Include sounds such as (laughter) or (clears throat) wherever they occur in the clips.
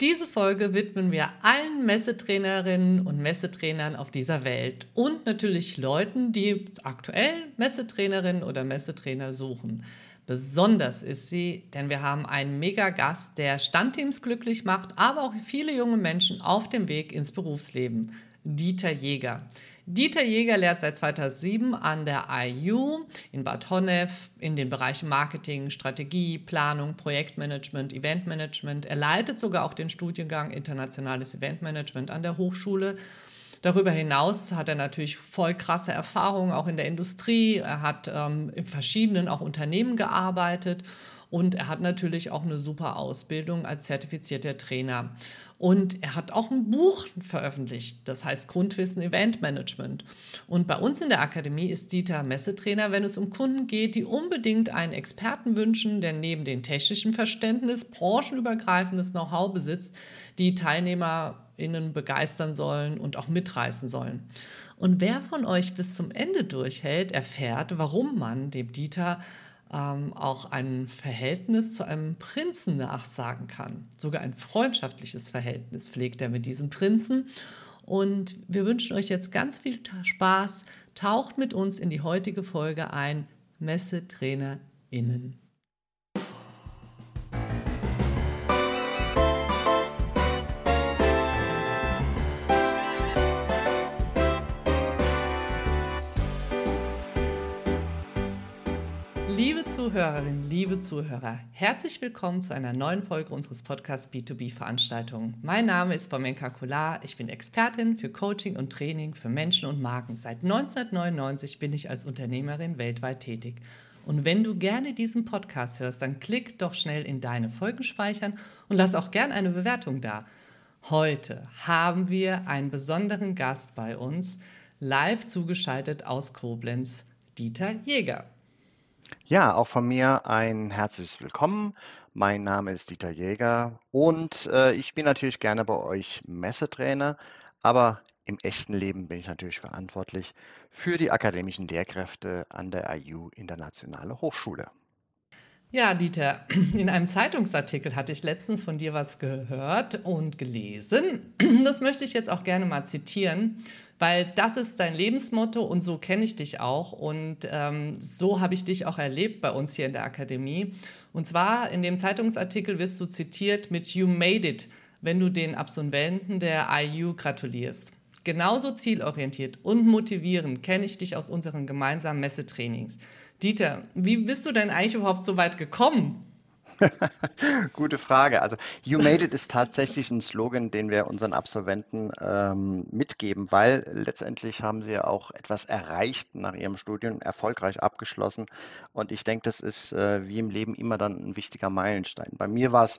Diese Folge widmen wir allen Messetrainerinnen und Messetrainern auf dieser Welt und natürlich Leuten, die aktuell Messetrainerinnen oder Messetrainer suchen. Besonders ist sie, denn wir haben einen Mega-Gast, der Standteams glücklich macht, aber auch viele junge Menschen auf dem Weg ins Berufsleben. Dieter Jäger. Dieter Jäger lehrt seit 2007 an der IU in Bad Honnef in den Bereichen Marketing, Strategie, Planung, Projektmanagement, Eventmanagement. Er leitet sogar auch den Studiengang Internationales Eventmanagement an der Hochschule. Darüber hinaus hat er natürlich voll krasse Erfahrungen auch in der Industrie. Er hat ähm, in verschiedenen auch Unternehmen gearbeitet und er hat natürlich auch eine super Ausbildung als zertifizierter Trainer. Und er hat auch ein Buch veröffentlicht, das heißt Grundwissen Event Management. Und bei uns in der Akademie ist Dieter Messetrainer, wenn es um Kunden geht, die unbedingt einen Experten wünschen, der neben dem technischen Verständnis branchenübergreifendes Know-how besitzt, die TeilnehmerInnen begeistern sollen und auch mitreißen sollen. Und wer von euch bis zum Ende durchhält, erfährt, warum man dem Dieter ähm, auch ein Verhältnis zu einem Prinzen nachsagen kann. Sogar ein freundschaftliches Verhältnis pflegt er mit diesem Prinzen. Und wir wünschen euch jetzt ganz viel Spaß. Taucht mit uns in die heutige Folge ein. MessetrainerInnen. Zuhörerinnen, liebe Zuhörer, herzlich willkommen zu einer neuen Folge unseres Podcasts B2B Veranstaltungen. Mein Name ist Bomenka Kular, ich bin Expertin für Coaching und Training für Menschen und Marken. Seit 1999 bin ich als Unternehmerin weltweit tätig. Und wenn du gerne diesen Podcast hörst, dann klick doch schnell in deine Folgen speichern und lass auch gerne eine Bewertung da. Heute haben wir einen besonderen Gast bei uns, live zugeschaltet aus Koblenz, Dieter Jäger. Ja, auch von mir ein herzliches Willkommen. Mein Name ist Dieter Jäger und äh, ich bin natürlich gerne bei euch Messetrainer, aber im echten Leben bin ich natürlich verantwortlich für die akademischen Lehrkräfte an der IU Internationale Hochschule. Ja, Dieter, (clears throat) in einem Zeitungsartikel hatte ich letztens von dir was gehört und gelesen. (clears throat) Das möchte ich jetzt auch gerne mal zitieren, weil das ist dein Lebensmotto und so kenne ich dich auch und ähm, so habe ich dich auch erlebt bei uns hier in der Akademie. Und zwar in dem Zeitungsartikel wirst du zitiert mit You made it, wenn du den Absolventen der IU gratulierst. Genauso zielorientiert und motivierend kenne ich dich aus unseren gemeinsamen Messetrainings. Dieter, wie bist du denn eigentlich überhaupt so weit gekommen? (laughs) Gute Frage. Also You Made It ist tatsächlich ein Slogan, den wir unseren Absolventen ähm, mitgeben, weil letztendlich haben sie ja auch etwas erreicht nach ihrem Studium, erfolgreich abgeschlossen. Und ich denke, das ist äh, wie im Leben immer dann ein wichtiger Meilenstein. Bei mir war es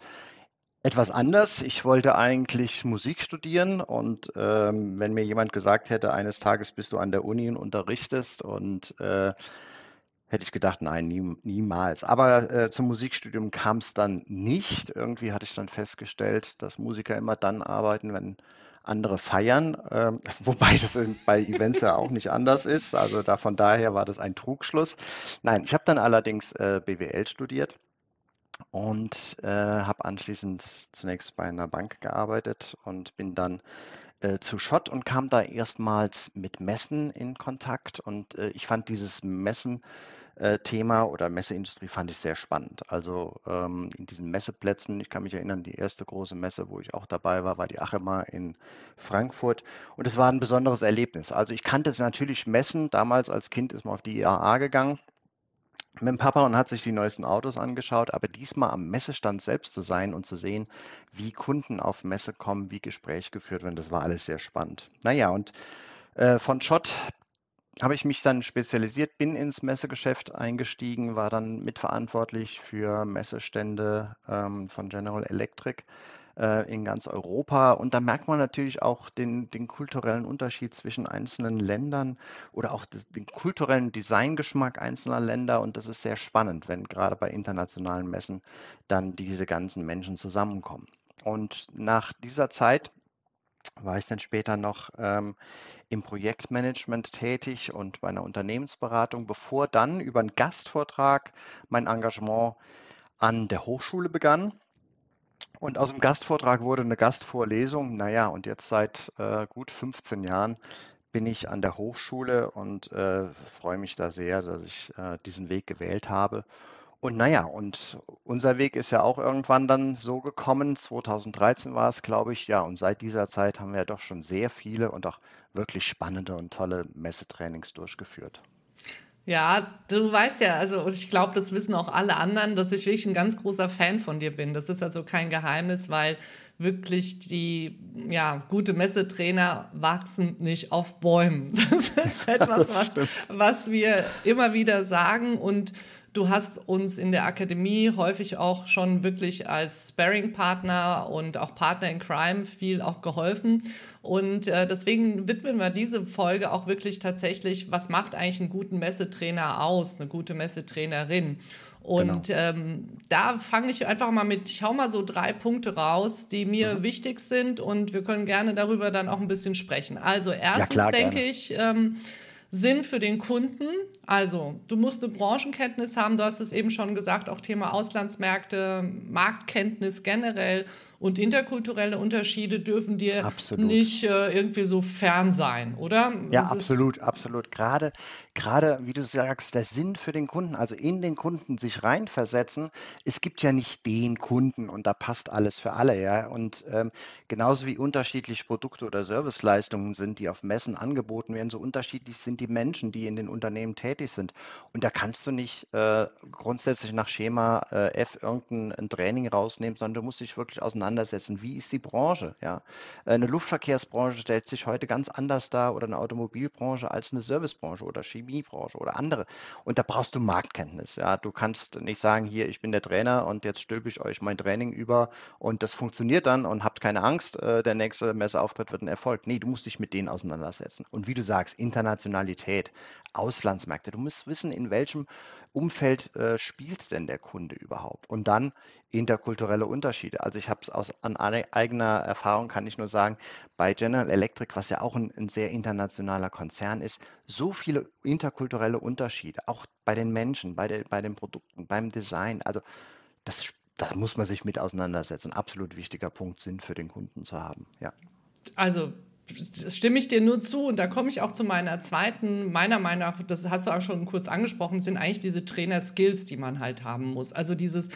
etwas anders. Ich wollte eigentlich Musik studieren und ähm, wenn mir jemand gesagt hätte, eines Tages bist du an der Uni und unterrichtest und äh, hätte ich gedacht, nein, nie, niemals. Aber äh, zum Musikstudium kam es dann nicht. Irgendwie hatte ich dann festgestellt, dass Musiker immer dann arbeiten, wenn andere feiern, äh, (laughs) wobei das bei Events ja auch nicht anders ist. Also da von daher war das ein Trugschluss. Nein, ich habe dann allerdings äh, BWL studiert und äh, habe anschließend zunächst bei einer Bank gearbeitet und bin dann äh, zu Schott und kam da erstmals mit Messen in Kontakt und äh, ich fand dieses Messen Thema oder Messeindustrie fand ich sehr spannend. Also ähm, in diesen Messeplätzen, ich kann mich erinnern, die erste große Messe, wo ich auch dabei war, war die Achema in Frankfurt und es war ein besonderes Erlebnis. Also ich kannte natürlich Messen, damals als Kind ist man auf die IAA gegangen mit dem Papa und hat sich die neuesten Autos angeschaut, aber diesmal am Messestand selbst zu sein und zu sehen, wie Kunden auf Messe kommen, wie Gespräche geführt werden, das war alles sehr spannend. Naja, und äh, von Schott habe ich mich dann spezialisiert, bin ins Messegeschäft eingestiegen, war dann mitverantwortlich für Messestände ähm, von General Electric äh, in ganz Europa. Und da merkt man natürlich auch den, den kulturellen Unterschied zwischen einzelnen Ländern oder auch den kulturellen Designgeschmack einzelner Länder. Und das ist sehr spannend, wenn gerade bei internationalen Messen dann diese ganzen Menschen zusammenkommen. Und nach dieser Zeit war ich dann später noch ähm, im Projektmanagement tätig und bei einer Unternehmensberatung, bevor dann über einen Gastvortrag mein Engagement an der Hochschule begann. Und aus dem Gastvortrag wurde eine Gastvorlesung. Naja, und jetzt seit äh, gut 15 Jahren bin ich an der Hochschule und äh, freue mich da sehr, dass ich äh, diesen Weg gewählt habe. Und naja, und unser Weg ist ja auch irgendwann dann so gekommen. 2013 war es, glaube ich, ja. Und seit dieser Zeit haben wir doch schon sehr viele und auch wirklich spannende und tolle Messetrainings durchgeführt. Ja, du weißt ja, also ich glaube, das wissen auch alle anderen, dass ich wirklich ein ganz großer Fan von dir bin. Das ist also kein Geheimnis, weil wirklich die ja, gute Messetrainer wachsen nicht auf Bäumen. (laughs) Das ist etwas, (laughs) was, was wir immer wieder sagen und Du hast uns in der Akademie häufig auch schon wirklich als Sparring-Partner und auch Partner in Crime viel auch geholfen. Und äh, deswegen widmen wir diese Folge auch wirklich tatsächlich, was macht eigentlich einen guten Messetrainer aus, eine gute Messetrainerin? Und genau. ähm, da fange ich einfach mal mit, ich hau mal so drei Punkte raus, die mir mhm. wichtig sind und wir können gerne darüber dann auch ein bisschen sprechen. Also erstens ja, denke ich, ähm, Sinn für den Kunden. Also, du musst eine Branchenkenntnis haben, du hast es eben schon gesagt, auch Thema Auslandsmärkte, Marktkenntnis generell und interkulturelle Unterschiede dürfen dir absolut. nicht äh, irgendwie so fern sein, oder? Ja, das absolut, absolut. Gerade, gerade, wie du sagst, der Sinn für den Kunden, also in den Kunden sich reinversetzen. Es gibt ja nicht den Kunden und da passt alles für alle, ja. Und ähm, genauso wie unterschiedliche Produkte oder Serviceleistungen sind, die auf Messen angeboten werden, so unterschiedlich sind die Menschen, die in den Unternehmen tätig sind. Und da kannst du nicht äh, grundsätzlich nach Schema äh, F irgendein Training rausnehmen, sondern du musst dich wirklich auseinander auseinandersetzen. Wie ist die Branche? Ja? Eine Luftverkehrsbranche stellt sich heute ganz anders dar oder eine Automobilbranche als eine Servicebranche oder Chemiebranche oder andere. Und da brauchst du Marktkenntnis. Ja? Du kannst nicht sagen, hier, ich bin der Trainer und jetzt stülpe ich euch mein Training über und das funktioniert dann und habt keine Angst, äh, der nächste Messeauftritt wird ein Erfolg. Nee, du musst dich mit denen auseinandersetzen. Und wie du sagst, Internationalität, Auslandsmärkte. Du musst wissen, in welchem Umfeld äh, spielt denn der Kunde überhaupt? Und dann interkulturelle Unterschiede. Also ich habe es aus an eigener Erfahrung kann ich nur sagen, bei General Electric, was ja auch ein, ein sehr internationaler Konzern ist, so viele interkulturelle Unterschiede, auch bei den Menschen, bei, der, bei den Produkten, beim Design. Also das, das muss man sich mit auseinandersetzen. Absolut wichtiger Punkt, Sinn für den Kunden zu haben. Ja. Also stimme ich dir nur zu. Und da komme ich auch zu meiner zweiten, meiner Meinung nach, das hast du auch schon kurz angesprochen, sind eigentlich diese Trainer-Skills, die man halt haben muss. Also dieses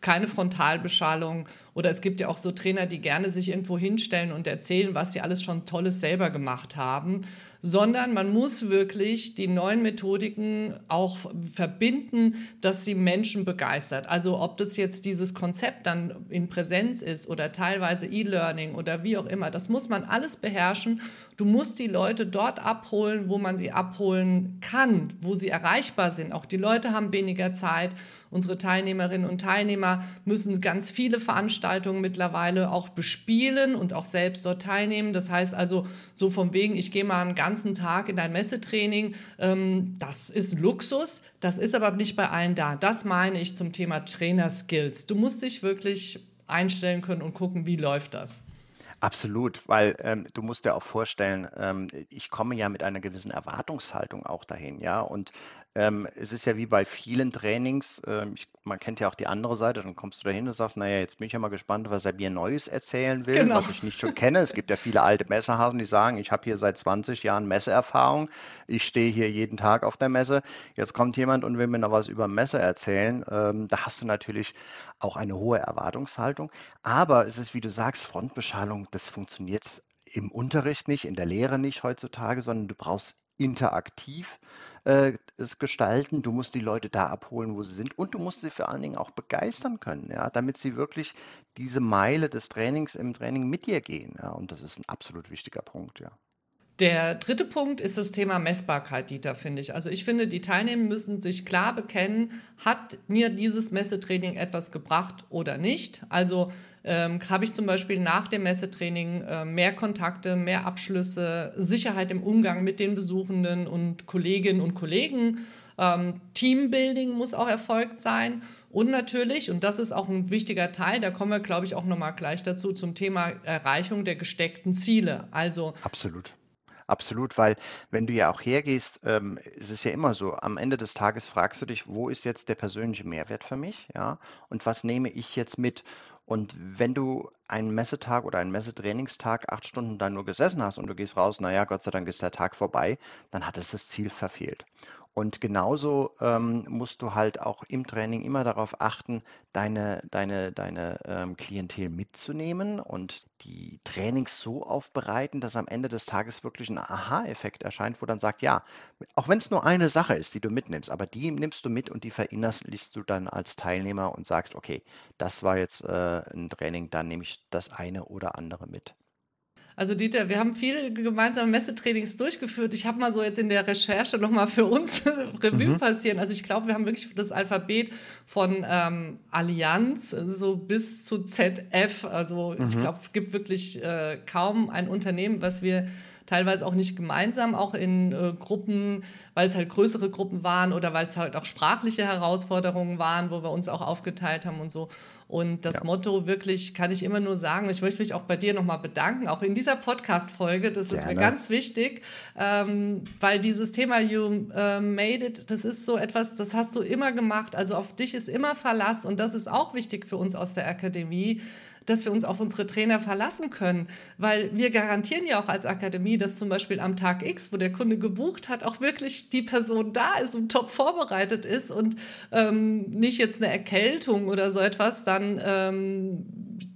keine Frontalbeschallung. Oder es gibt ja auch so Trainer, die gerne sich irgendwo hinstellen und erzählen, was sie alles schon Tolles selber gemacht haben sondern man muss wirklich die neuen Methodiken auch verbinden, dass sie Menschen begeistert. Also ob das jetzt dieses Konzept dann in Präsenz ist oder teilweise E-Learning oder wie auch immer, das muss man alles beherrschen. Du musst die Leute dort abholen, wo man sie abholen kann, wo sie erreichbar sind. Auch die Leute haben weniger Zeit. Unsere Teilnehmerinnen und Teilnehmer müssen ganz viele Veranstaltungen mittlerweile auch bespielen und auch selbst dort teilnehmen. Das heißt also so vom wegen, ich gehe mal einen ganz ganzen Tag in dein Messetraining. Ähm, das ist Luxus, das ist aber nicht bei allen da. Das meine ich zum Thema Trainer-Skills. Du musst dich wirklich einstellen können und gucken, wie läuft das. Absolut, weil ähm, du musst dir auch vorstellen, ähm, ich komme ja mit einer gewissen Erwartungshaltung auch dahin, ja. Und ähm, es ist ja wie bei vielen Trainings, ähm, ich, man kennt ja auch die andere Seite, dann kommst du dahin und sagst, naja, jetzt bin ich ja mal gespannt, was er mir Neues erzählen will, genau. was ich nicht schon kenne. Es gibt ja viele alte Messehasen, die sagen, ich habe hier seit 20 Jahren Messeerfahrung, ich stehe hier jeden Tag auf der Messe, jetzt kommt jemand und will mir noch was über Messe erzählen. Ähm, da hast du natürlich auch eine hohe Erwartungshaltung, aber es ist, wie du sagst, Frontbeschallung, das funktioniert im Unterricht nicht, in der Lehre nicht heutzutage, sondern du brauchst interaktiv äh, es gestalten. Du musst die Leute da abholen, wo sie sind und du musst sie vor allen Dingen auch begeistern können, ja, damit sie wirklich diese Meile des Trainings im Training mit dir gehen. Ja, und das ist ein absolut wichtiger Punkt, ja. Der dritte Punkt ist das Thema Messbarkeit, Dieter, finde ich. Also ich finde, die Teilnehmer müssen sich klar bekennen, hat mir dieses Messetraining etwas gebracht oder nicht. Also ähm, habe ich zum Beispiel nach dem Messetraining äh, mehr Kontakte, mehr Abschlüsse, Sicherheit im Umgang mit den Besuchenden und Kolleginnen und Kollegen. Ähm, Teambuilding muss auch erfolgt sein. Und natürlich, und das ist auch ein wichtiger Teil, da kommen wir, glaube ich, auch nochmal gleich dazu, zum Thema Erreichung der gesteckten Ziele. Also Absolut Absolut, weil wenn du ja auch hergehst, ähm, ist es ja immer so, am Ende des Tages fragst du dich, wo ist jetzt der persönliche Mehrwert für mich, ja, und was nehme ich jetzt mit? Und wenn du einen Messetag oder einen Messetrainingstag acht Stunden da nur gesessen hast und du gehst raus, naja, Gott sei Dank ist der Tag vorbei, dann hat es das Ziel verfehlt. Und genauso ähm, musst du halt auch im Training immer darauf achten, deine, deine, deine ähm, Klientel mitzunehmen und die Trainings so aufbereiten, dass am Ende des Tages wirklich ein Aha-Effekt erscheint, wo dann sagt, ja, auch wenn es nur eine Sache ist, die du mitnimmst, aber die nimmst du mit und die verinnerlichst du dann als Teilnehmer und sagst, okay, das war jetzt äh, ein Training, dann nehme ich das eine oder andere mit. Also Dieter, wir haben viele gemeinsame Messetrainings durchgeführt. Ich habe mal so jetzt in der Recherche nochmal für uns (laughs) Revue mhm. passieren. Also ich glaube, wir haben wirklich das Alphabet von ähm, Allianz so bis zu ZF. Also mhm. ich glaube, es gibt wirklich äh, kaum ein Unternehmen, was wir teilweise auch nicht gemeinsam, auch in äh, Gruppen, weil es halt größere Gruppen waren oder weil es halt auch sprachliche Herausforderungen waren, wo wir uns auch aufgeteilt haben und so. Und das ja. Motto wirklich kann ich immer nur sagen, ich möchte mich auch bei dir nochmal bedanken, auch in dieser Podcast-Folge, das Gerne. ist mir ganz wichtig, ähm, weil dieses Thema You äh, Made It, das ist so etwas, das hast du immer gemacht, also auf dich ist immer Verlass und das ist auch wichtig für uns aus der Akademie, dass wir uns auf unsere Trainer verlassen können. Weil wir garantieren ja auch als Akademie, dass zum Beispiel am Tag X, wo der Kunde gebucht hat, auch wirklich die Person da ist und top vorbereitet ist und ähm, nicht jetzt eine Erkältung oder so etwas dann ähm,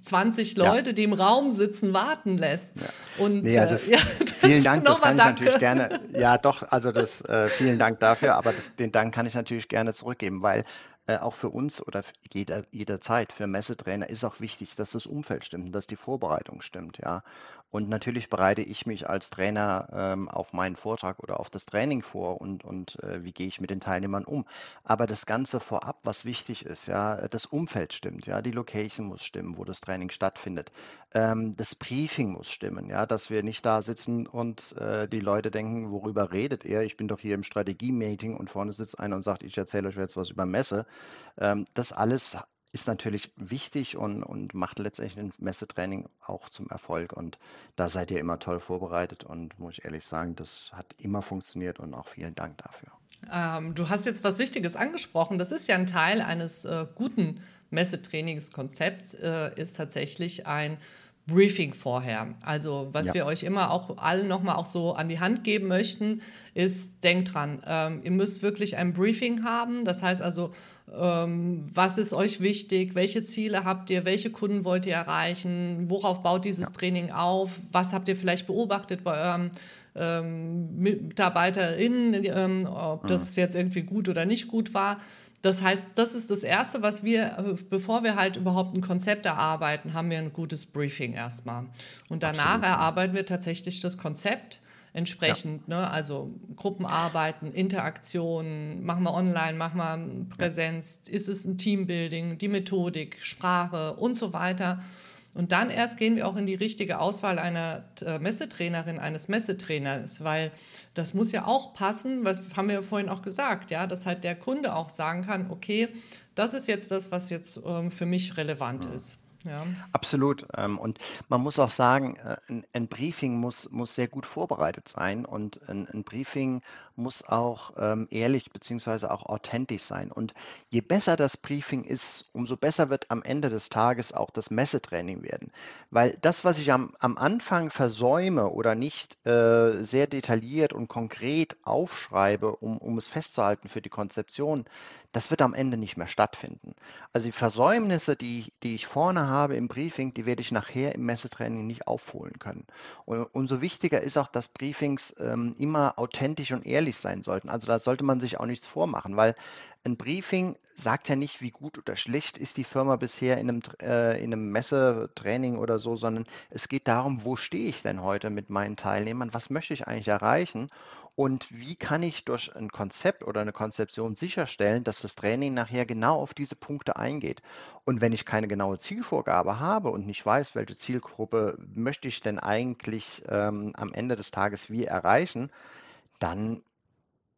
20 Leute, ja. die im Raum sitzen, warten lässt. Ja. Und nee, also, äh, (laughs) ja, vielen Dank, das kann danke. ich natürlich gerne. Ja, doch, also das äh, vielen Dank dafür, aber das, den Dank kann ich natürlich gerne zurückgeben, weil äh, auch für uns oder jeder, jederzeit für Messetrainer ist auch wichtig, dass das Umfeld stimmt, dass die Vorbereitung stimmt, ja. Und natürlich bereite ich mich als Trainer ähm, auf meinen Vortrag oder auf das Training vor und, und äh, wie gehe ich mit den Teilnehmern um. Aber das Ganze vorab, was wichtig ist, ja, das Umfeld stimmt, ja, die Location muss stimmen, wo das Training stattfindet. Ähm, das Briefing muss stimmen, ja, dass wir nicht da sitzen und äh, die Leute denken, worüber redet ihr? Ich bin doch hier im Strategie-Meeting und vorne sitzt einer und sagt, ich erzähle euch jetzt was über Messe. Ähm, das alles ist natürlich wichtig und, und macht letztendlich ein Messetraining auch zum Erfolg. Und da seid ihr immer toll vorbereitet und muss ich ehrlich sagen, das hat immer funktioniert und auch vielen Dank dafür. Ähm, du hast jetzt was Wichtiges angesprochen. Das ist ja ein Teil eines äh, guten Messetrainingskonzepts, äh, ist tatsächlich ein Briefing vorher. Also was ja. wir euch immer auch allen nochmal auch so an die Hand geben möchten, ist, denkt dran, ähm, ihr müsst wirklich ein Briefing haben. Das heißt also, ähm, was ist euch wichtig? Welche Ziele habt ihr? Welche Kunden wollt ihr erreichen? Worauf baut dieses ja. Training auf? Was habt ihr vielleicht beobachtet bei eurem ähm, MitarbeiterInnen, ähm, ob das mhm. jetzt irgendwie gut oder nicht gut war? Das heißt, das ist das Erste, was wir, äh, bevor wir halt überhaupt ein Konzept erarbeiten, haben wir ein gutes Briefing erstmal. Und danach Absolut. erarbeiten wir tatsächlich das Konzept entsprechend, ja. ne? also Gruppenarbeiten, Interaktionen, machen wir online, machen wir Präsenz, ja. ist es ein Teambuilding, die Methodik, Sprache und so weiter. Und dann erst gehen wir auch in die richtige Auswahl einer äh, Messetrainerin, eines Messetrainers, weil das muss ja auch passen, was haben wir ja vorhin auch gesagt, ja, dass halt der Kunde auch sagen kann, okay, das ist jetzt das, was jetzt ähm, für mich relevant ja. ist. Ja. Absolut. Ähm, und man muss auch sagen, äh, ein, Briefing muss, muss sehr gut vorbereitet sein und ein, Briefing muss auch ähm, ehrlich bzw. auch authentisch sein. Und je besser das Briefing ist, umso besser wird am Ende des Tages auch das Messetraining werden. Weil das, was ich am, am Anfang versäume oder nicht äh, sehr detailliert und konkret aufschreibe, um, um es festzuhalten für die Konzeption, das wird am Ende nicht mehr stattfinden. Also die Versäumnisse, die, die ich vorne habe im Briefing, die werde ich nachher im Messetraining nicht aufholen können. Und umso wichtiger ist auch, dass Briefings ähm, immer authentisch und ehrlich sein sollten. Also da sollte man sich auch nichts vormachen, weil ein Briefing sagt ja nicht, wie gut oder schlecht ist die Firma bisher in einem, äh, in einem Messetraining oder so, sondern es geht darum, wo stehe ich denn heute mit meinen Teilnehmern, was möchte ich eigentlich erreichen und wie kann ich durch ein Konzept oder eine Konzeption sicherstellen, dass das Training nachher genau auf diese Punkte eingeht. Und wenn ich keine genaue Zielvorgabe habe und nicht weiß, welche Zielgruppe möchte ich denn eigentlich ähm, am Ende des Tages wie erreichen, dann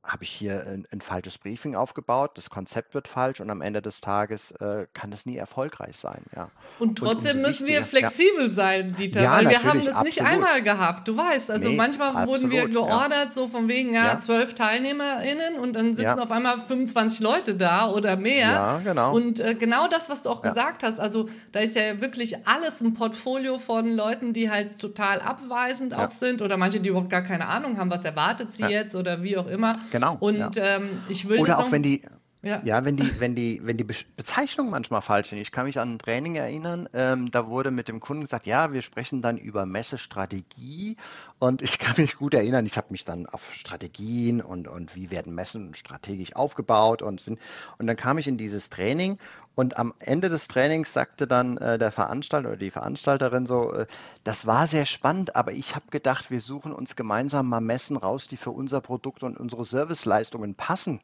habe ich hier ein, ein, falsches Briefing aufgebaut, das Konzept wird falsch und am Ende des Tages äh, kann es nie erfolgreich sein. Ja. Und trotzdem und müssen wir flexibel ja. sein, Dieter, ja, weil wir haben das absolut. nicht einmal gehabt. Du weißt, also nee, manchmal absolut, wurden wir geordert, so von wegen, ja, zwölf TeilnehmerInnen und dann sitzen auf einmal 25 Leute da oder mehr. Ja, genau. Und äh, genau das, was du auch gesagt hast, also da ist ja wirklich alles ein Portfolio von Leuten, die halt total abweisend auch sind oder manche, die überhaupt gar keine Ahnung haben, was erwartet sie jetzt oder wie auch immer. Genau. Und ja. ähm, ich will Oder auch wenn die, ja. ja, wenn die, wenn die, wenn die Bezeichnungen manchmal falsch sind. Ich kann mich an ein Training erinnern, ähm, da wurde mit dem Kunden gesagt, ja, wir sprechen dann über Messestrategie. Und ich kann mich gut erinnern, ich habe mich dann auf Strategien und, und wie werden Messen strategisch aufgebaut und sind, und dann kam ich in dieses Training und am Ende des Trainings sagte dann äh, der Veranstalter oder die Veranstalterin so, äh, das war sehr spannend, aber ich habe gedacht, wir suchen uns gemeinsam mal Messen raus, die für unser Produkt und unsere Serviceleistungen passen.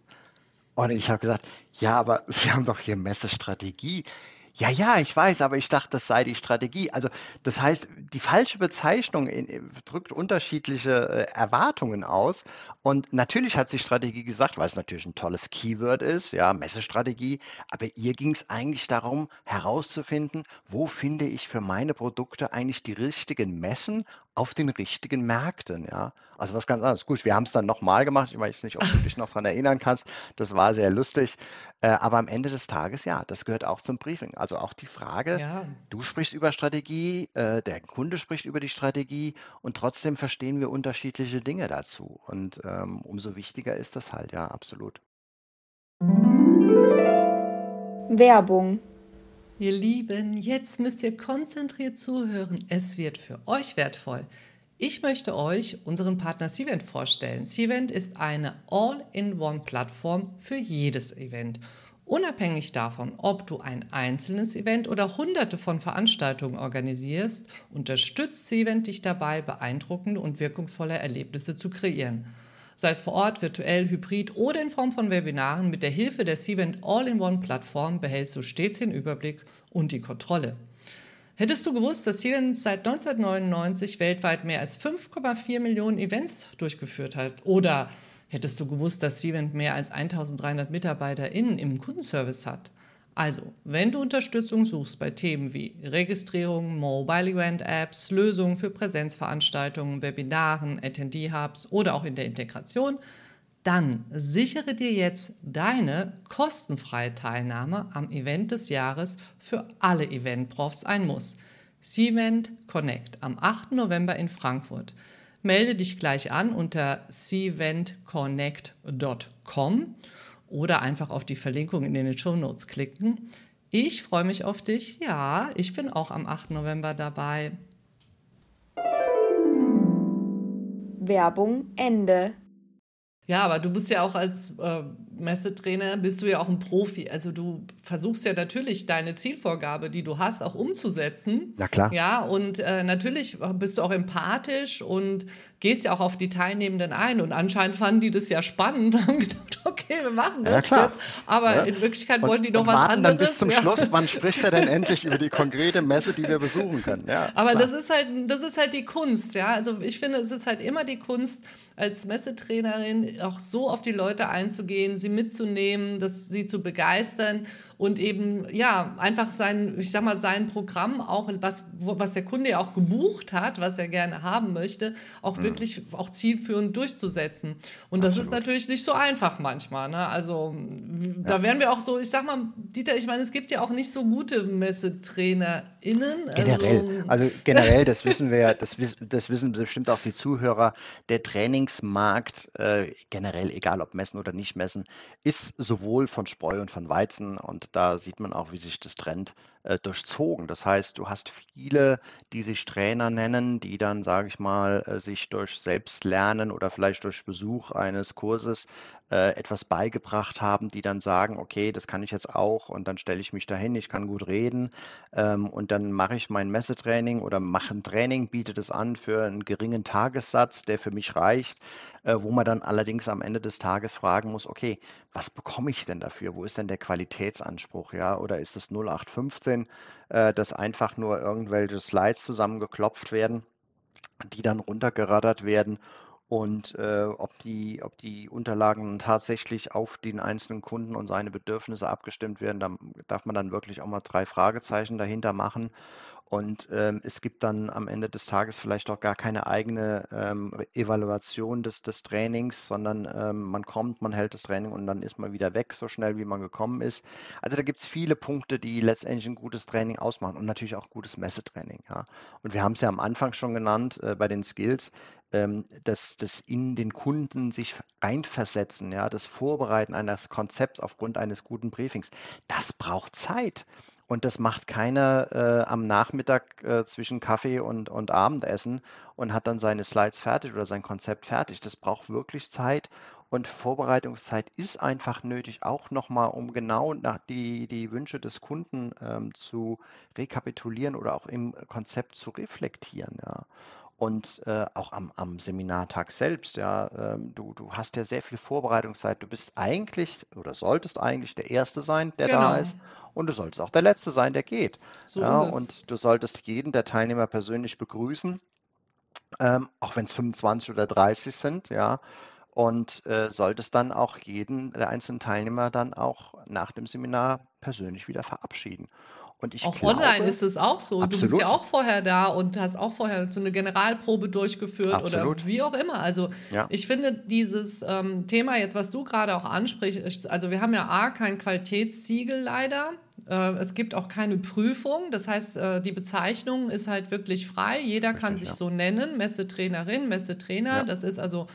Und ich habe gesagt, ja, aber (laughs) Sie haben doch hier Messestrategie. Ja, ja, ich weiß, aber ich dachte, das sei die Strategie. Also das heißt, die falsche Bezeichnung in, drückt unterschiedliche äh, Erwartungen aus. Und natürlich hat sie Strategie gesagt, weil es natürlich ein tolles Keyword ist, ja, Messestrategie. Aber ihr ging es eigentlich darum, herauszufinden, wo finde ich für meine Produkte eigentlich die richtigen Messen auf den richtigen Märkten, ja. Also was ganz anderes. Gut, wir haben es dann nochmal gemacht. Ich weiß nicht, ob du (laughs) dich noch daran erinnern kannst. Das war sehr lustig. Äh, aber am Ende des Tages, ja, das gehört auch zum Briefing. Also auch die Frage, ja. du sprichst über Strategie, äh, der Kunde spricht über die Strategie und trotzdem verstehen wir unterschiedliche Dinge dazu. Und ähm, umso wichtiger ist das halt, ja, absolut. Werbung Ihr Lieben, jetzt müsst ihr konzentriert zuhören. Es wird für euch wertvoll. Ich möchte euch unseren Partner Cvent vorstellen. Cvent ist eine All-in-One-Plattform für jedes Event. Unabhängig davon, ob du ein einzelnes Event oder hunderte von Veranstaltungen organisierst, unterstützt Cvent dich dabei, beeindruckende und wirkungsvolle Erlebnisse zu kreieren sei es vor Ort, virtuell, hybrid oder in Form von Webinaren, mit der Hilfe der Cvent All-in-One-Plattform behältst du stets den Überblick und die Kontrolle. Hättest du gewusst, dass Cvent seit 1999 weltweit mehr als 5,4 Millionen Events durchgeführt hat? Oder hättest du gewusst, dass Cvent mehr als 1300 MitarbeiterInnen im Kundenservice hat? Also, wenn du Unterstützung suchst bei Themen wie Registrierung, Mobile Event Apps, Lösungen für Präsenzveranstaltungen, Webinaren, Attendee-Hubs oder auch in der Integration, dann sichere dir jetzt deine kostenfreie Teilnahme am Event des Jahres für alle Eventprofs ein Muss. Cvent Connect am 8. November in Frankfurt. Melde dich gleich an unter cventconnect.com oder einfach auf die Verlinkung in den Show Notes klicken. Ich freue mich auf dich. Ja, ich bin auch am 8. November dabei. Werbung Ende. Ja, aber du bist ja auch als äh, Messetrainer, bist du ja auch ein Profi. Also du versuchst ja natürlich deine Zielvorgabe, die du hast, auch umzusetzen. Na klar. Ja, und äh, natürlich bist du auch empathisch und gehst ja auch auf die Teilnehmenden ein. Und anscheinend fanden die das ja spannend und haben (laughs) gedacht, okay, wir machen das ja, jetzt. Aber ja. in Wirklichkeit und, wollten die doch was anderes. dann bis zum ja. Schluss, wann spricht er denn (laughs) endlich über die konkrete Messe, die wir besuchen können? Ja, Aber das ist halt, das ist halt die Kunst, ja. Also ich finde, es ist halt immer die Kunst, als Messetrainerin auch so auf die Leute einzugehen, sie mitzunehmen, das, sie zu begeistern und eben ja einfach sein, ich sag mal, sein Programm auch, was, was der Kunde ja auch gebucht hat, was er gerne haben möchte, auch mhm. wirklich auch zielführend durchzusetzen. Und das ist natürlich nicht so einfach manchmal. Ne? Also ja. da werden wir auch so, ich sag mal, Dieter, ich meine, es gibt ja auch nicht so gute MessetrainerInnen. Generell, also, also generell, das wissen wir ja, das, das wissen bestimmt auch die Zuhörer, der Trainingsmarkt, äh, generell, egal ob Messen oder nicht Messen, ist sowohl von Spreu und von Weizen und da sieht man auch, wie sich das trennt äh, durchzogen. Das heißt, du hast viele, die sich Trainer nennen, die dann, sage ich mal, äh, sich durch Selbstlernen oder vielleicht durch Besuch eines Kurses äh, etwas beigebracht haben, die dann sagen, okay, das kann ich jetzt auch und dann stelle ich mich dahin, ich kann gut reden ähm, und dann mache ich mein Messetraining oder mache ein Training, biete das an für einen geringen Tagessatz, der für mich reicht, äh, wo man dann allerdings am Ende des Tages fragen muss, okay, was bekomme ich denn dafür? Wo ist denn der Qualitätsanspruch? Ja, oder ist es 0815? Fernsehen, äh, dass einfach nur irgendwelche Slides zusammengeklopft werden, die dann runtergerattert werden Und äh, ob die, ob die Unterlagen tatsächlich auf den einzelnen Kunden und seine Bedürfnisse abgestimmt werden, da darf man dann wirklich auch mal drei Fragezeichen dahinter machen. Und ähm, es gibt dann am Ende des Tages vielleicht auch gar keine eigene ähm, Evaluation des, des Trainings, sondern ähm, man kommt, man hält das Training und dann ist man wieder weg, so schnell wie man gekommen ist. Also da gibt es viele Punkte, die letztendlich ein gutes Training ausmachen und natürlich auch gutes Messetraining. Ja. Und wir haben es ja am Anfang schon genannt äh, bei den Skills, ähm, das, das in den Kunden sich reinversetzen, ja, das Vorbereiten eines Konzepts aufgrund eines guten Briefings, das braucht Zeit. Und das macht keiner äh, am Nachmittag äh, zwischen Kaffee und, und Abendessen und hat dann seine Slides fertig oder sein Konzept fertig. Das braucht wirklich Zeit und Vorbereitungszeit ist einfach nötig, auch nochmal, um genau nach die, die Wünsche des Kunden ähm, zu rekapitulieren oder auch im Konzept zu reflektieren. Ja. Und äh, auch am, am Seminartag selbst, ja, ähm, du, du hast ja sehr viel Vorbereitungszeit. Du bist eigentlich oder solltest eigentlich der Erste sein, der da Genau, ist. Und du solltest auch der Letzte sein, der geht. so Ja, und du solltest jeden der Teilnehmer persönlich begrüßen, ähm, auch wenn es 25 oder 30 sind, ja. Und äh, solltest dann auch jeden der einzelnen Teilnehmer dann auch nach dem Seminar persönlich wieder verabschieden. Und ich Auch online glaube, ist es auch so. Du bist ja absolut, auch vorher da und hast auch vorher so eine Generalprobe durchgeführt oder absolut, wie auch immer. Also ja. ich finde dieses ähm, Thema jetzt, was du gerade auch ansprichst, also wir haben ja A, kein Qualitätssiegel leider. Äh, es gibt auch keine Prüfung. Das heißt, äh, die Bezeichnung ist halt wirklich frei. Jeder kann Richtig, sich ja. so nennen, Messetrainerin, Messetrainer. Ja. Das ist also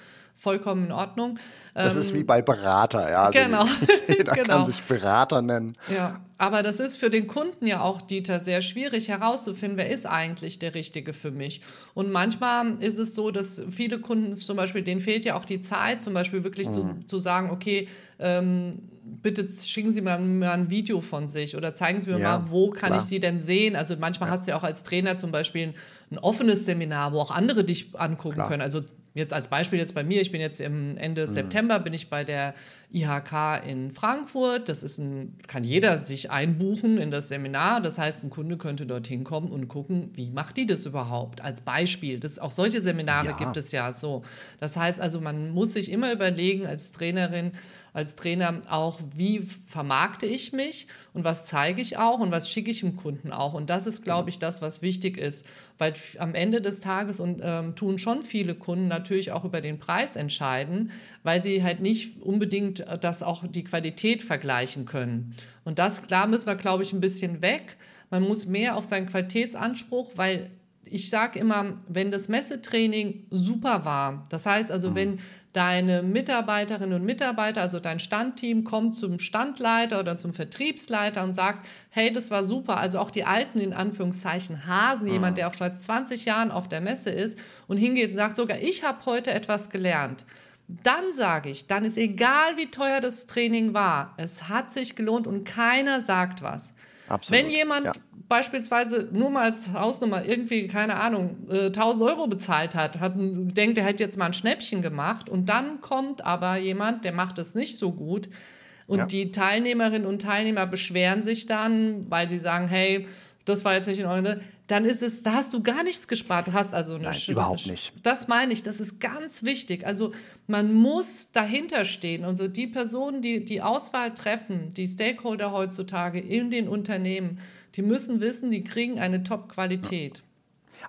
vollkommen in Ordnung. Das ist wie Ähm, bei Berater, ja. Also genau, (laughs) jeder kann genau. sich Berater nennen. Ja, aber das ist für den Kunden ja auch, Dieter, sehr schwierig herauszufinden, wer ist eigentlich der Richtige für mich. Und manchmal ist es so, dass viele Kunden zum Beispiel, denen fehlt ja auch die Zeit, zum Beispiel wirklich zu, Mhm. zu sagen, okay, ähm, bitte schicken Sie mir mal ein Video von sich oder zeigen Sie mir mal, Ja, wo kann ich klar. Sie denn sehen. Also manchmal Ja, hast du ja auch als Trainer zum Beispiel ein, ein offenes Seminar, wo auch andere dich angucken klar. können. Also jetzt als Beispiel jetzt bei mir, ich bin jetzt im Ende Mhm. September, bin ich bei der IHK in Frankfurt. Das ist ein, kann jeder sich einbuchen in das Seminar. Das heißt, ein Kunde könnte dorthin kommen und gucken, wie macht die das überhaupt? Als Beispiel. Das, auch solche Seminare gibt Ja, es ja so. Das heißt also, man muss sich immer überlegen als Trainerin, als Trainer auch, wie vermarkte ich mich und was zeige ich auch und was schicke ich dem Kunden auch. Und das ist, glaube ich, das, was wichtig ist, weil am Ende des Tages und ähm, tun schon viele Kunden natürlich auch über den Preis entscheiden, weil sie halt nicht unbedingt das auch die Qualität vergleichen können. Und das, klar, müssen wir, glaube ich, ein bisschen weg. Man muss mehr auf seinen Qualitätsanspruch, weil ich sage immer, wenn das Messetraining super war, das heißt also, wenn deine Mitarbeiterinnen und Mitarbeiter, also dein Standteam, kommt zum Standleiter oder zum Vertriebsleiter und sagt, hey, das war super, also auch die alten, in Anführungszeichen, Hasen, jemand, der auch schon seit 20 Jahren auf der Messe ist und hingeht und sagt sogar, ich habe heute etwas gelernt. Dann sage ich, dann ist egal, wie teuer das Training war, es hat sich gelohnt und keiner sagt was. Wenn absolut. jemand Ja, beispielsweise nur mal als Hausnummer irgendwie, keine Ahnung, äh, 1000 Euro bezahlt hat, hat denkt, er hätte jetzt mal ein Schnäppchen gemacht und dann kommt aber jemand, der macht es nicht so gut und ja, die Teilnehmerinnen und Teilnehmer beschweren sich dann, weil sie sagen, hey, das war jetzt nicht in Ordnung, dann ist es, da hast du gar nichts gespart. Du hast also eine, nein, Sch- überhaupt nicht. das meine ich, das ist ganz wichtig. Also man muss dahinter stehen. Also die Personen, die die Auswahl treffen, die Stakeholder heutzutage in den Unternehmen, die müssen wissen, die kriegen eine Top-Qualität.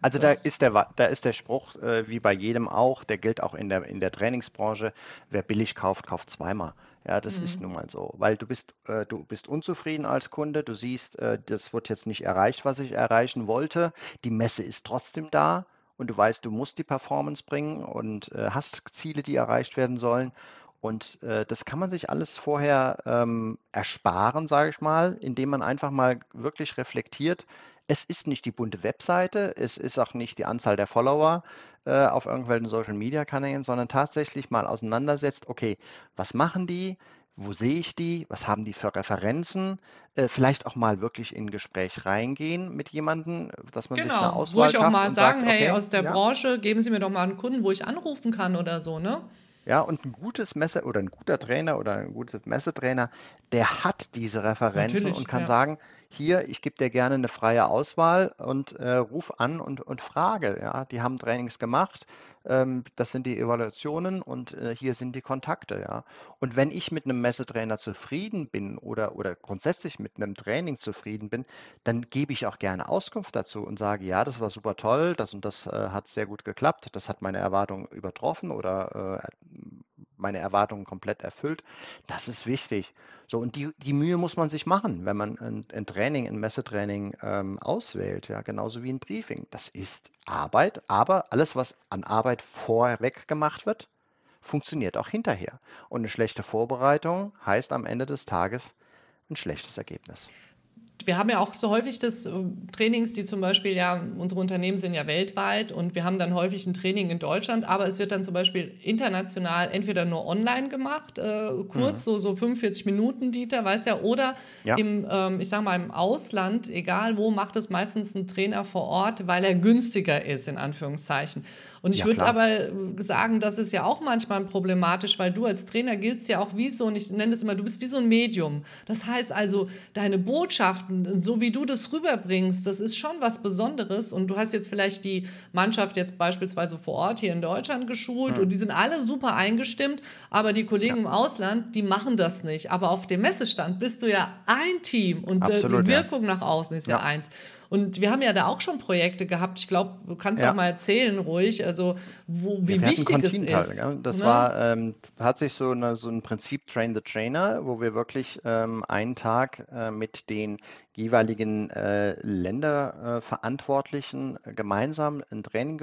Also da ist der, da ist der Spruch, äh, wie bei jedem auch, der gilt auch in der, in der Trainingsbranche, wer billig kauft, kauft zweimal. Ja, das ist mhm. nun mal so, weil du bist, äh, du bist unzufrieden als Kunde, du siehst, äh, das wird jetzt nicht erreicht, was ich erreichen wollte. Die Messe ist trotzdem da und du weißt, du musst die Performance bringen und äh, hast Ziele, die erreicht werden sollen. Und äh, das kann man sich alles vorher ähm, ersparen, sage ich mal, indem man einfach mal wirklich reflektiert. Es ist nicht die bunte Webseite, es ist auch nicht die Anzahl der Follower äh, auf irgendwelchen Social-Media-Kanälen, sondern tatsächlich mal auseinandersetzt, okay, was machen die? Wo sehe ich die? Was haben die für Referenzen? Äh, vielleicht auch mal wirklich in ein Gespräch reingehen mit jemandem, dass man sich eine Genau, wo Auswahl ich auch mal und sagen, sagt, hey, okay, aus der ja, Branche, geben Sie mir doch mal einen Kunden, wo ich anrufen kann oder so, ne? Ja, und ein gutes Messe oder ein guter Trainer oder ein guter Messetrainer, der hat diese Referenzen und Natürlich, kann ja. sagen, hier, ich gebe dir gerne eine freie Auswahl und äh, ruf an und, und frage. Ja, die haben Trainings gemacht, ähm, das sind die Evaluationen und äh, hier sind die Kontakte. Ja. Und wenn ich mit einem Messetrainer zufrieden bin oder, oder grundsätzlich mit einem Training zufrieden bin, dann gebe ich auch gerne Auskunft dazu und sage, ja, das war super toll, das und das äh, hat sehr gut geklappt, das hat meine Erwartungen übertroffen oder äh, meine Erwartungen komplett erfüllt. Das ist wichtig. So, und die, die Mühe muss man sich machen, wenn man ein, ein Training, ein Messetraining ähm, auswählt, ja, genauso wie ein Briefing. Das ist Arbeit, aber alles, was an Arbeit vorweg gemacht wird, funktioniert auch hinterher. Und eine schlechte Vorbereitung heißt am Ende des Tages ein schlechtes Ergebnis wir haben ja auch so häufig das äh, Trainings, die zum Beispiel ja, unsere Unternehmen sind ja weltweit und wir haben dann häufig ein Training in Deutschland, aber es wird dann zum Beispiel international entweder nur online gemacht, äh, kurz, mhm. so, so 45 Minuten, Dieter, weiß ja, oder ja. im, ähm, ich sag mal, im Ausland, egal wo, macht es meistens ein Trainer vor Ort, weil er günstiger ist, in Anführungszeichen. Und ich ja, würde aber sagen, das ist ja auch manchmal problematisch, weil du als Trainer giltst ja auch wie so, und ich nenne das immer, du bist wie so ein Medium. Das heißt also, deine Botschaften, so wie du das rüberbringst, das ist schon was Besonderes. Und du hast jetzt vielleicht die Mannschaft jetzt beispielsweise vor Ort hier in Deutschland geschult mhm. und die sind alle super eingestimmt, aber die Kollegen ja. im Ausland, die machen das nicht. Aber auf dem Messestand bist du ja ein Team und äh, Absolut, die Wirkung ja. nach außen ist ja eins. Und wir haben ja da auch schon Projekte gehabt. Ich glaube, du kannst ja. auch mal erzählen, ruhig, also wo, wie ja, wichtig es ist. Ja. Das ne? war ähm, tatsächlich so, eine, so ein Prinzip Train the Trainer, wo wir wirklich ähm, einen Tag äh, mit den jeweiligen äh, Länderverantwortlichen äh, gemeinsam ein Training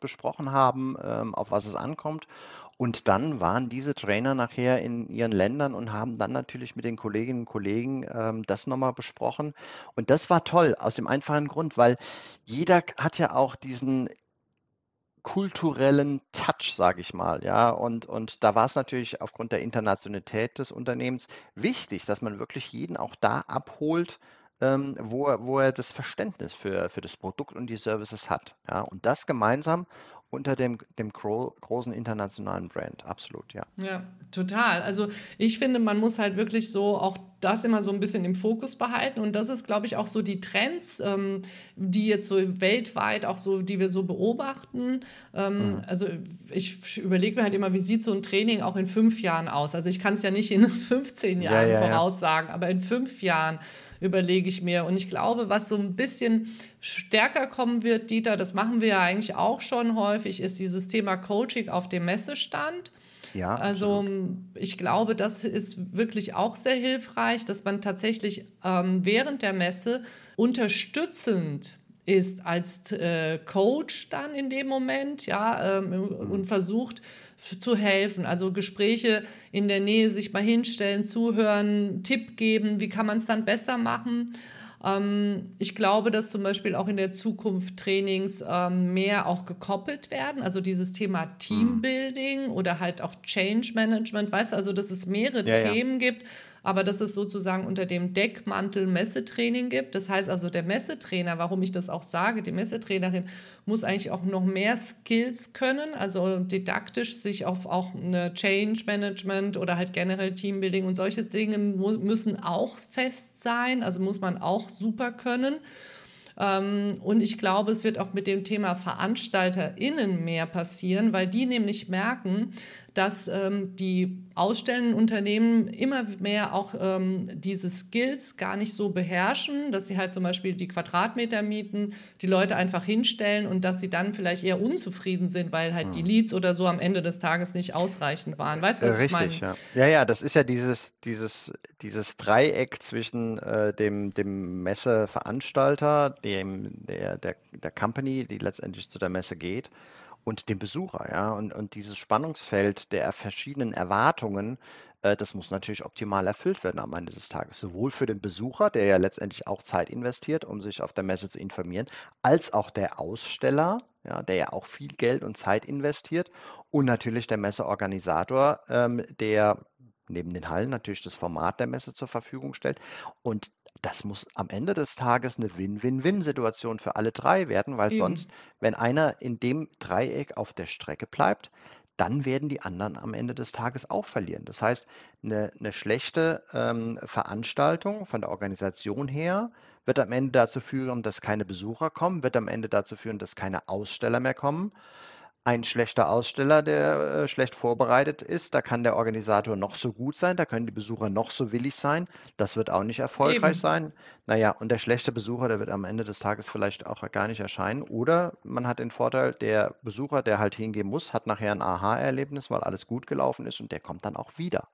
besprochen haben, ähm, auf was es ankommt. Und dann waren diese Trainer nachher in ihren Ländern und haben dann natürlich mit den Kolleginnen und Kollegen ähm, das nochmal besprochen. Und das war toll, aus dem einfachen Grund, weil jeder hat ja auch diesen kulturellen Touch, sage ich mal, ja. Und, und da war es natürlich aufgrund der Internationalität des Unternehmens wichtig, dass man wirklich jeden auch da abholt, ähm, wo, er, wo er das Verständnis für, für das Produkt und die Services hat. Ja. Und das gemeinsam unter dem, dem gro großen internationalen Brand, absolut, ja. Ja, total. Also ich finde, man muss halt wirklich so auch das immer so ein bisschen im Fokus behalten. Und das ist, glaube ich, auch so die Trends, ähm, die jetzt so weltweit auch so, die wir so beobachten. Ähm, mhm. Also ich überlege mir halt immer, wie sieht so ein Training auch in fünf Jahren aus? Also ich kann es ja nicht in (laughs) 15 Jahren ja, ja, voraussagen, ja. aber in fünf Jahren überlege ich mir. Und ich glaube, was so ein bisschen stärker kommen wird, Dieter, das machen wir ja eigentlich auch schon häufig, ist dieses Thema Coaching auf dem Messestand. Ja, also absolut. ich glaube, das ist wirklich auch sehr hilfreich, dass man tatsächlich ähm, während der Messe unterstützend ist als äh, Coach dann in dem Moment, ja, ähm, mhm. und versucht zu helfen. Also Gespräche in der Nähe, sich mal hinstellen, zuhören, Tipp geben, wie kann man es dann besser machen. Ähm, ich glaube, dass zum Beispiel auch in der Zukunft Trainings ähm, mehr auch gekoppelt werden. Also dieses Thema Teambuilding oder halt auch Change Management, weißt du, also dass es mehrere ja, Themen ja. gibt aber dass es sozusagen unter dem Deckmantel Messetraining gibt. Das heißt also, der Messetrainer, warum ich das auch sage, die Messetrainerin muss eigentlich auch noch mehr Skills können, also didaktisch sich auf auch eine Change Management oder halt generell Teambuilding und solche Dinge müssen auch fest sein, also muss man auch super können. Ähm, und ich glaube, es wird auch mit dem Thema VeranstalterInnen mehr passieren, weil die nämlich merken, dass ähm, die ausstellenden Unternehmen immer mehr auch ähm, diese Skills gar nicht so beherrschen, dass sie halt zum Beispiel die Quadratmeter mieten, die Leute einfach hinstellen und dass sie dann vielleicht eher unzufrieden sind, weil halt die hm. Leads oder so am Ende des Tages nicht ausreichend waren. Weißt du, was Richtig, ich meine? Ja. ja, ja, das ist ja dieses, dieses, dieses Dreieck zwischen äh, dem, dem Messeveranstalter, dem, der, der, der Company, die letztendlich zu der Messe geht, und dem Besucher, ja. Und, und dieses Spannungsfeld der verschiedenen Erwartungen, äh, das muss natürlich optimal erfüllt werden am Ende des Tages. Sowohl für den Besucher, der ja letztendlich auch Zeit investiert, um sich auf der Messe zu informieren, als auch der Aussteller, ja, der ja auch viel Geld und Zeit investiert, und natürlich der Messeorganisator, ähm, der neben den Hallen natürlich das Format der Messe zur Verfügung stellt. Und das muss am Ende des Tages eine Win-Win-Win-Situation für alle drei werden, weil Eben. sonst, wenn einer in dem Dreieck auf der Strecke bleibt, dann werden die anderen am Ende des Tages auch verlieren. Das heißt, eine, eine schlechte ähm, Veranstaltung von der Organisation her wird am Ende dazu führen, dass keine Besucher kommen, wird am Ende dazu führen, dass keine Aussteller mehr kommen ein schlechter Aussteller, der äh, schlecht vorbereitet ist. Da kann der Organisator noch so gut sein, da können die Besucher noch so willig sein. Das wird auch nicht erfolgreich Eben. sein. Naja, und der schlechte Besucher, der wird am Ende des Tages vielleicht auch gar nicht erscheinen. Oder man hat den Vorteil, der Besucher, der halt hingehen muss, hat nachher ein Aha-Erlebnis, weil alles gut gelaufen ist und der kommt dann auch wieder.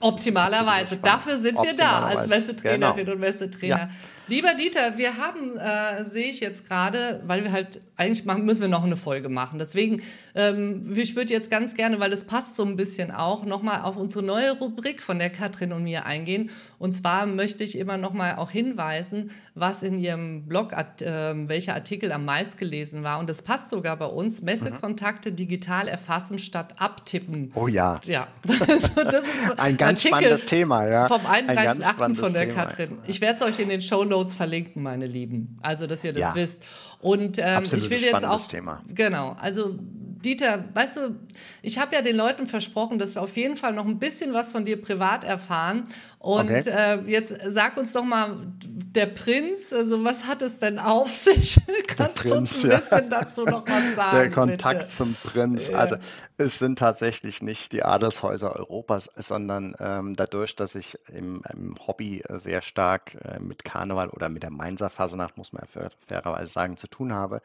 Optimalerweise. Dafür sind wir da als Messetrainerinnen genau. und Messetrainer. Ja. Lieber Dieter, wir haben, äh, sehe ich jetzt gerade, weil wir halt, eigentlich machen, müssen wir noch eine Folge machen. Deswegen, ähm, ich würde jetzt ganz gerne, weil das passt so ein bisschen auch, nochmal auf unsere neue Rubrik von der Katrin und mir eingehen. Und zwar möchte ich immer nochmal auch hinweisen, was in ihrem Blog, äh, welcher Artikel am meisten gelesen war. Und das passt sogar bei uns. Messekontakte mhm. digital erfassen statt abtippen. Oh ja. Ja. (laughs) das ist ein ganz Artikel spannendes Thema, ja. Vom 31.8. von der Thema, Katrin. Ich werde es euch in den Show Notes verlinken, meine Lieben. Also, dass ihr das ja. wisst. Und ähm, ich will jetzt auch. Thema. Genau. Also, Dieter, weißt du, ich habe ja den Leuten versprochen, dass wir auf jeden Fall noch ein bisschen was von dir privat erfahren. Und okay. äh, jetzt sag uns doch mal, der Prinz, also was hat es denn auf sich? (laughs) Kannst Prinz, du uns ein bisschen ja. dazu noch was sagen? Der Kontakt bitte? zum Prinz. Also es sind tatsächlich nicht die Adelshäuser Europas, sondern ähm, dadurch, dass ich im, im Hobby sehr stark äh, mit Karneval oder mit der Mainzer Fasernacht, muss man fairerweise sagen, zu tun habe.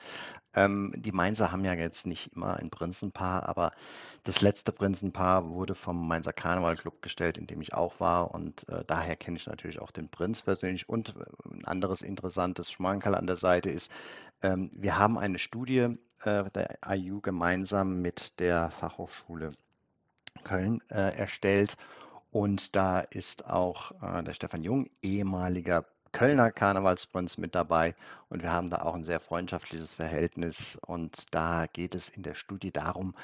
Ähm, die Mainzer haben ja jetzt nicht immer ein Prinzenpaar, aber das letzte Prinzenpaar wurde vom Mainzer Karneval Club gestellt, in dem ich auch war. Und äh, daher kenne ich natürlich auch den Prinz persönlich. Und äh, ein anderes interessantes Schmankerl an der Seite ist, ähm, wir haben eine Studie äh, der IU gemeinsam mit der Fachhochschule Köln äh, erstellt. Und da ist auch äh, der Stefan Jung, ehemaliger Kölner Karnevalsprinz mit dabei und wir haben da auch ein sehr freundschaftliches Verhältnis und da geht es in der Studie darum,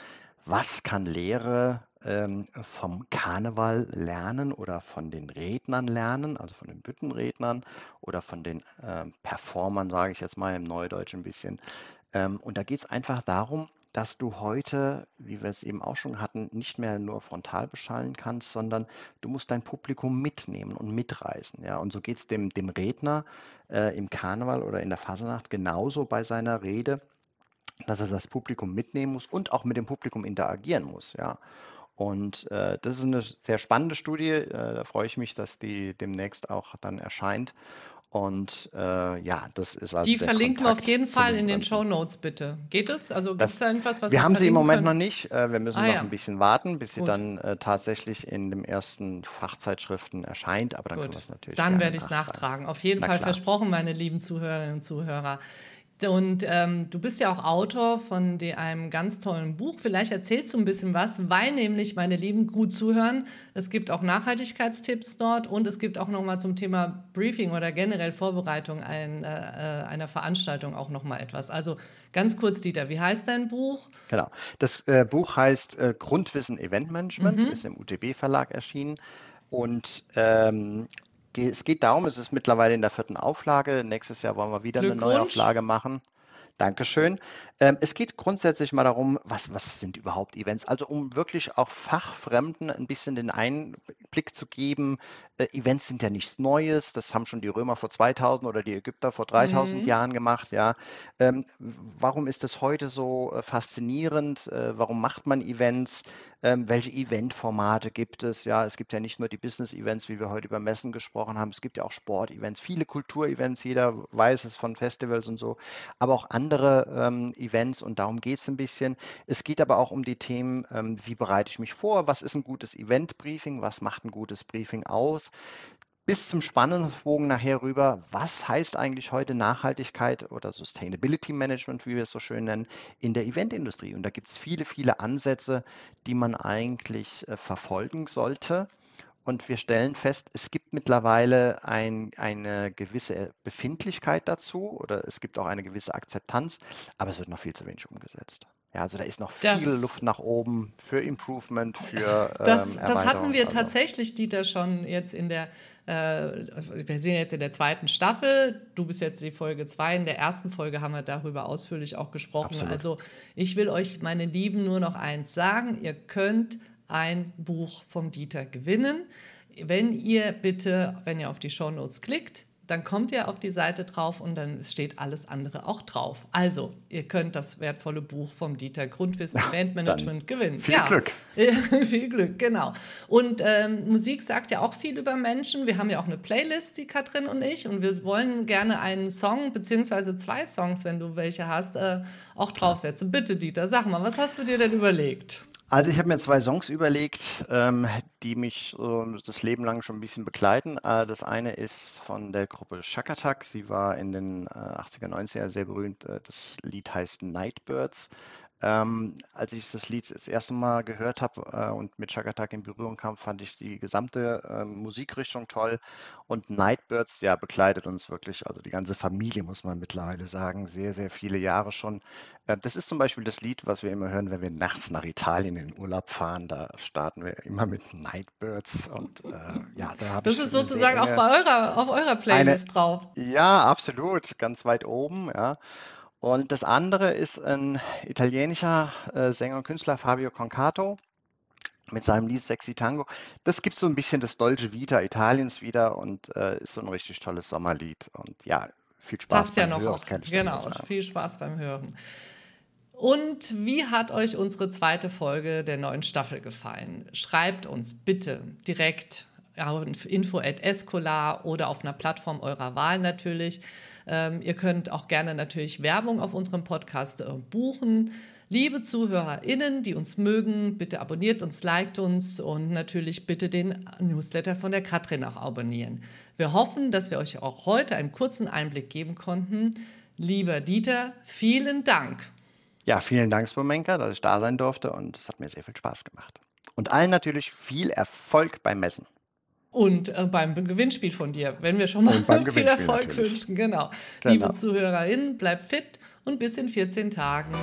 was kann Lehre ähm, vom Karneval lernen oder von den Rednern lernen, also von den Büttenrednern oder von den äh, Performern, sage ich jetzt mal im Neudeutsch ein bisschen. Ähm, und da geht es einfach darum, dass du heute, wie wir es eben auch schon hatten, nicht mehr nur frontal beschallen kannst, sondern du musst dein Publikum mitnehmen und mitreißen. Ja? Und so geht es dem, dem Redner äh, im Karneval oder in der Fasernacht genauso bei seiner Rede dass er das Publikum mitnehmen muss und auch mit dem Publikum interagieren muss. Ja. Und äh, das ist eine sehr spannende Studie. Äh, da freue ich mich, dass die demnächst auch dann erscheint. Und äh, ja, das ist also. Die verlinken wir auf jeden Fall in den Show Notes, bitte. Geht es? Also gibt es da irgendwas, was wir haben sie im Moment können? noch nicht. Äh, wir müssen ah, noch ja. ein bisschen warten, bis Gut. sie dann äh, tatsächlich in den ersten Fachzeitschriften erscheint. Aber dann Gut. können wir es natürlich. Dann werde ich es nachtragen. Auf jeden Na Fall klar. versprochen, meine lieben Zuhörerinnen und Zuhörer. Und ähm, du bist ja auch Autor von einem ganz tollen Buch. Vielleicht erzählst du ein bisschen was, weil nämlich, meine Lieben, gut zuhören. Es gibt auch Nachhaltigkeitstipps dort und es gibt auch nochmal zum Thema Briefing oder generell Vorbereitung ein, äh, einer Veranstaltung auch nochmal etwas. Also ganz kurz, Dieter, wie heißt dein Buch? Genau. Das äh, Buch heißt äh, Grundwissen Eventmanagement, mhm. ist im UTB Verlag erschienen. Und ähm, es geht darum, es ist mittlerweile in der vierten Auflage. Nächstes Jahr wollen wir wieder eine Neuauflage machen. Dankeschön. Ähm, es geht grundsätzlich mal darum, was, was sind überhaupt Events? Also um wirklich auch Fachfremden ein bisschen den Einblick zu geben. Äh, Events sind ja nichts Neues. Das haben schon die Römer vor 2000 oder die Ägypter vor 3000 mhm. Jahren gemacht. Ja. Ähm, warum ist das heute so äh, faszinierend? Äh, warum macht man Events? Ähm, welche Eventformate gibt es? Ja, es gibt ja nicht nur die Business-Events, wie wir heute über Messen gesprochen haben. Es gibt ja auch Sport-Events, viele Kultur-Events. Jeder weiß es von Festivals und so. Aber auch andere andere ähm, Events und darum geht es ein bisschen. Es geht aber auch um die Themen, ähm, wie bereite ich mich vor, was ist ein gutes Event-Briefing, was macht ein gutes Briefing aus, bis zum Spannungsbogen nachher rüber, was heißt eigentlich heute Nachhaltigkeit oder Sustainability Management, wie wir es so schön nennen, in der Eventindustrie. Und da gibt es viele, viele Ansätze, die man eigentlich äh, verfolgen sollte. Und wir stellen fest, es gibt mittlerweile ein, eine gewisse Befindlichkeit dazu oder es gibt auch eine gewisse Akzeptanz, aber es wird noch viel zu wenig umgesetzt. Ja, also da ist noch Das viel Luft nach oben für Improvement, für Das, ähm, das hatten wir Also tatsächlich, Dieter, schon jetzt in der, äh, wir sind jetzt in der zweiten Staffel, du bist jetzt die Folge zwei. In der ersten Folge haben wir darüber ausführlich auch gesprochen. absolut. Also ich will euch, meine Lieben, nur noch eins sagen, ihr könnt ein Buch vom Dieter gewinnen. Wenn ihr bitte, wenn ihr auf die Shownotes klickt, dann kommt ihr auf die Seite drauf und dann steht alles andere auch drauf. Also, ihr könnt das wertvolle Buch vom Dieter Grundwissen Dann Bandmanagement gewinnen. viel ja. Glück. (laughs) viel Glück, genau. Und ähm, Musik sagt ja auch viel über Menschen. Wir haben ja auch eine Playlist, die Katrin und ich, und wir wollen gerne einen Song beziehungsweise zwei Songs, wenn du welche hast, äh, auch draufsetzen. Bitte, Dieter, sag mal, was hast du dir denn überlegt? Also ich habe mir zwei Songs überlegt, ähm, die mich so das Leben lang schon ein bisschen begleiten. Äh, das eine ist von der Gruppe Shakatak. Sie war in den äh, 80er, 90er sehr berühmt. Äh, das Lied heißt Nightbirds. Ähm, als ich das Lied das erste Mal gehört habe äh, und mit Shakatak in Berührung kam, fand ich die gesamte ähm, Musikrichtung toll. Und Nightbirds, ja, begleitet uns wirklich, also die ganze Familie, muss man mittlerweile sagen, sehr, sehr viele Jahre schon. Äh, das ist zum Beispiel das Lied, was wir immer hören, wenn wir nachts nach Italien in den Urlaub fahren. Da starten wir immer mit Nightbirds. Und äh, ja, da habe Das ich ist eine sehr sozusagen auch bei eurer, auf eurer eine, Playlist drauf. ja, absolut, ganz weit oben, ja. Und das andere ist ein italienischer äh, Sänger und Künstler, Fabio Concato, mit seinem Lied Sexy Tango. Das gibt so ein bisschen das Dolce Vita Italiens wieder und äh, ist so ein richtig tolles Sommerlied. Und ja, viel Spaß Passt ja beim noch Hören, auch. Genau, sagen. viel Spaß beim Hören. Und wie hat euch unsere zweite Folge der neuen Staffel gefallen? Schreibt uns bitte direkt auf info at escolar oder auf einer Plattform eurer Wahl natürlich. Ähm, ihr könnt auch gerne natürlich Werbung auf unserem Podcast äh, buchen. Liebe ZuhörerInnen, die uns mögen, bitte abonniert uns, liked uns und natürlich bitte den Newsletter von der Katrin auch abonnieren. Wir hoffen, dass wir euch auch heute einen kurzen Einblick geben konnten. Lieber Dieter, vielen Dank. Ja, vielen Dank, Spomenka, dass ich da sein durfte und es hat mir sehr viel Spaß gemacht. Und allen natürlich viel Erfolg beim Messen Und äh, beim Gewinnspiel von dir, wenn wir schon mal (laughs) viel Erfolg natürlich. wünschen. Genau. Liebe Genau. ZuhörerInnen, bleibt fit und bis in 14 Tagen.